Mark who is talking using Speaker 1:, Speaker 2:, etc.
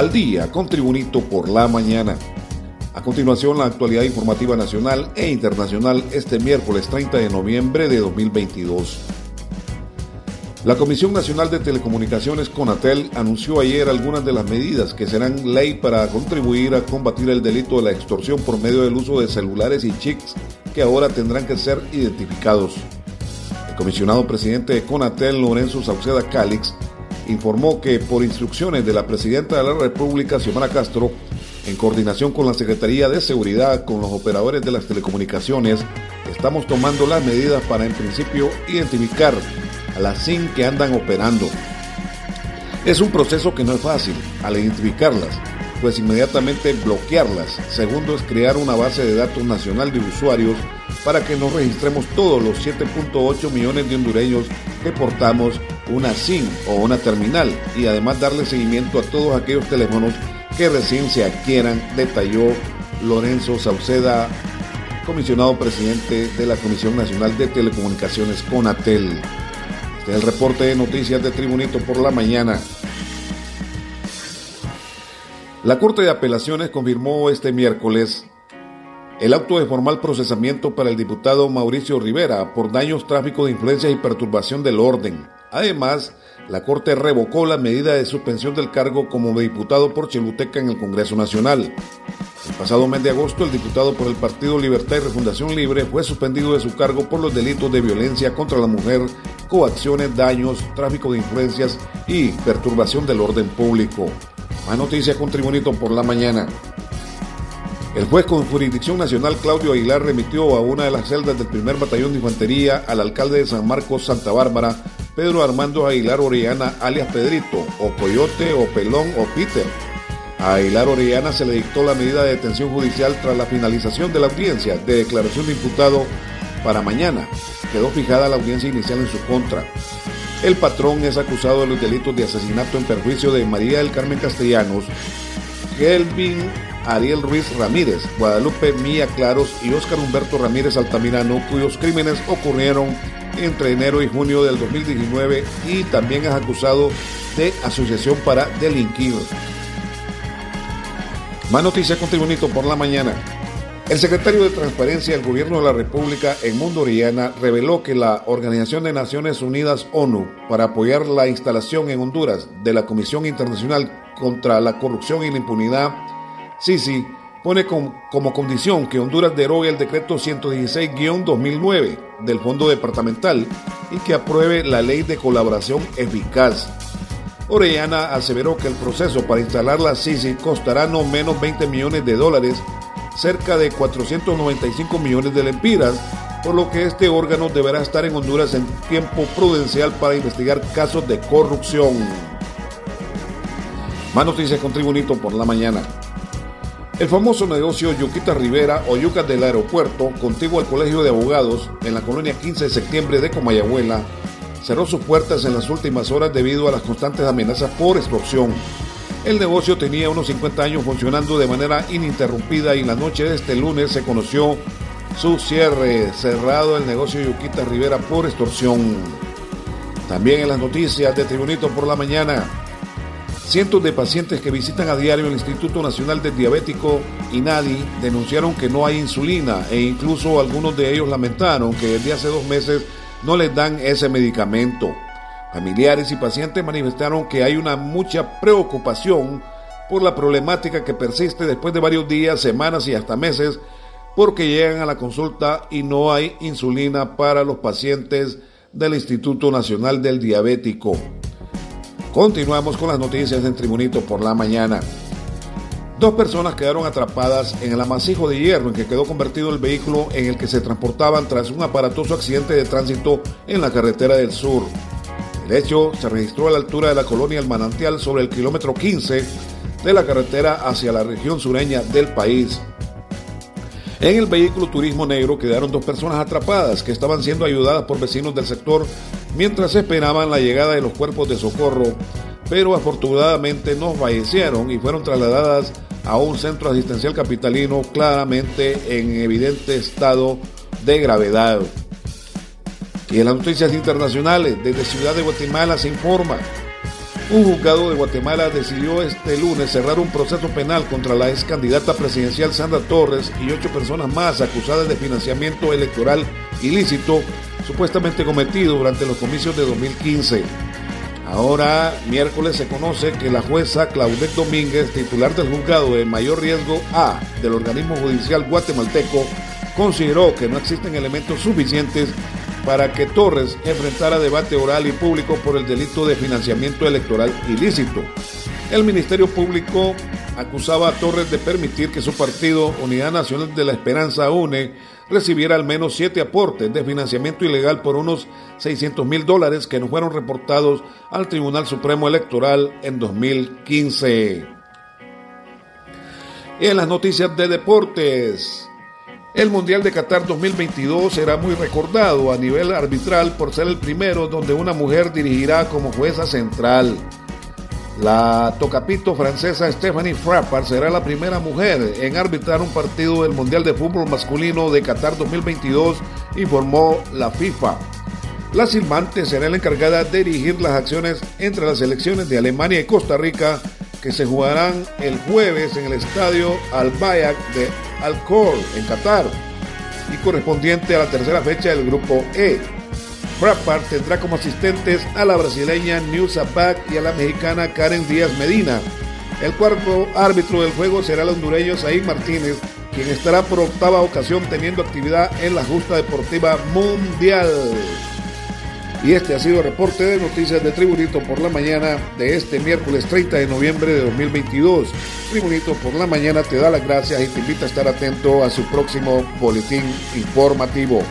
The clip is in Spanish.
Speaker 1: al día con Tribunito por la mañana. A continuación, la actualidad informativa nacional e internacional este miércoles 30 de noviembre de 2022. La Comisión Nacional de Telecomunicaciones CONATEL anunció ayer algunas de las medidas que serán ley para contribuir a combatir el delito de la extorsión por medio del uso de celulares y chips que ahora tendrán que ser identificados. El comisionado presidente de CONATEL, Lorenzo Sauceda Cálix, informó que por instrucciones de la presidenta de la República, Xiomara Castro, en coordinación con la Secretaría de Seguridad, con los operadores de las telecomunicaciones, estamos tomando las medidas para en principio identificar a las SIM que andan operando. Es un proceso que no es fácil al identificarlas, pues inmediatamente bloquearlas. Segundo es crear una base de datos nacional de usuarios para que nos registremos todos los 7.8 millones de hondureños que portamos una SIM o una terminal y además darle seguimiento a todos aquellos teléfonos que recién se adquieran, detalló Lorenzo Sauceda, comisionado presidente de la Comisión Nacional de Telecomunicaciones CONATEL. Este es el reporte de noticias de Tribunito por la mañana. La Corte de Apelaciones confirmó este miércoles el auto de formal procesamiento para el diputado Mauricio Rivera por daños, tráfico de influencias y perturbación del orden. Además, la Corte revocó la medida de suspensión del cargo como diputado por Chiluteca en el Congreso Nacional. El pasado mes de agosto, el diputado por el Partido Libertad y Refundación Libre fue suspendido de su cargo por los delitos de violencia contra la mujer, coacciones, daños, tráfico de influencias y perturbación del orden público. Más noticias con Tribunito por la mañana. El juez con jurisdicción nacional Claudio Aguilar remitió a una de las celdas del primer batallón de infantería al alcalde de San Marcos, Santa Bárbara, Pedro Armando Aguilar Orellana, alias Pedrito, o Coyote, o Pelón, o Peter. A Aguilar Orellana se le dictó la medida de detención judicial tras la finalización de la audiencia de declaración de imputado para mañana. Quedó fijada la audiencia inicial en su contra. El patrón es acusado de los delitos de asesinato en perjuicio de María del Carmen Castellanos, Kelvin Ariel Ruiz Ramírez, Guadalupe Mía Claros y Óscar Humberto Ramírez Altamirano, cuyos crímenes ocurrieron entre enero y junio del 2019 y también es acusado de asociación para delinquir. Más noticias con Tribunito por la mañana. El secretario de Transparencia del Gobierno de la República en Mundo Oriana reveló que la Organización de Naciones Unidas ONU para apoyar la instalación en Honduras de la Comisión Internacional contra la Corrupción y la Impunidad, Sisi, pone como condición que Honduras derogue el decreto 116-2009 del Fondo Departamental y que apruebe la ley de colaboración eficaz. Orellana aseveró que el proceso para instalar la Sisi costará no menos 20 millones de dólares cerca de 495 millones de lempiras, por lo que este órgano deberá estar en Honduras en tiempo prudencial para investigar casos de corrupción. Más noticias con Tribunito por la mañana. El famoso negocio Yuquita Rivera o Yucas del Aeropuerto, contiguo al Colegio de Abogados, en la colonia 15 de septiembre de Comayagüela, cerró sus puertas en las últimas horas debido a las constantes amenazas por extorsión. El negocio tenía unos 50 años funcionando de manera ininterrumpida y la noche de este lunes se conoció su cierre, cerrado el negocio Yuquita Rivera por extorsión. También en las noticias de Tribunito por la mañana, cientos de pacientes que visitan a diario el Instituto Nacional del Diabético, INADI, denunciaron que no hay insulina e incluso algunos de ellos lamentaron que desde hace dos meses no les dan ese medicamento. Familiares y pacientes manifestaron que hay una mucha preocupación por la problemática que persiste después de varios días, semanas y hasta meses, porque llegan a la consulta y no hay insulina para los pacientes del Instituto Nacional del Diabético. Continuamos con las noticias en Tribunito por la mañana. Dos personas quedaron atrapadas en el amasijo de hierro en que quedó convertido el vehículo en el que se transportaban tras un aparatoso accidente de tránsito en la carretera del sur. El hecho se registró a la altura de la colonia El Manantial sobre el kilómetro 15 de la carretera hacia la región sureña del país. En el vehículo turismo negro quedaron dos personas atrapadas que estaban siendo ayudadas por vecinos del sector mientras esperaban la llegada de los cuerpos de socorro, pero afortunadamente no fallecieron y fueron trasladadas a un centro asistencial capitalino claramente en evidente estado de gravedad. Y en las noticias internacionales, desde Ciudad de Guatemala se informa Un juzgado de Guatemala decidió este lunes cerrar un proceso penal contra la ex candidata presidencial Sandra Torres y ocho personas más acusadas de financiamiento electoral ilícito supuestamente cometido durante los comicios de 2015. Ahora, miércoles, se conoce que la jueza Claudette Domínguez, titular del juzgado de mayor riesgo A del organismo judicial guatemalteco, consideró que no existen elementos suficientes para que Torres enfrentara debate oral y público por el delito de financiamiento electoral ilícito. El Ministerio Público acusaba a Torres de permitir que su partido Unidad Nacional de la Esperanza UNE recibiera al menos siete aportes de financiamiento ilegal por unos 600 mil dólares que no fueron reportados al Tribunal Supremo Electoral en 2015. En las noticias de deportes, el Mundial de Qatar 2022 será muy recordado a nivel arbitral por ser el primero donde una mujer dirigirá como jueza central. La tocapito francesa Stephanie Frappard será la primera mujer en arbitrar un partido del Mundial de Fútbol Masculino de Qatar 2022, informó la FIFA. La silbante será la encargada de dirigir las acciones entre las selecciones de Alemania y Costa Rica que se jugarán el jueves en el estadio Al Bayat de Alcor, en Qatar, y correspondiente a la tercera fecha del grupo E. Frappart tendrá como asistentes a la brasileña Nilsa Bach y a la mexicana Karen Díaz Medina. El cuarto árbitro del juego será el hondureño Said Martínez, quien estará por octava ocasión teniendo actividad en la justa deportiva mundial. Y este ha sido el reporte de noticias de Tribunito por la mañana de este miércoles 30 de noviembre de 2022. Tribunito por la mañana te da las gracias y te invita a estar atento a su próximo boletín informativo.